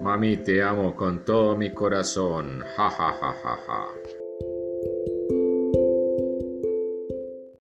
Mami, te amo con todo mi corazón. Ja, ja, ja, ja, ja.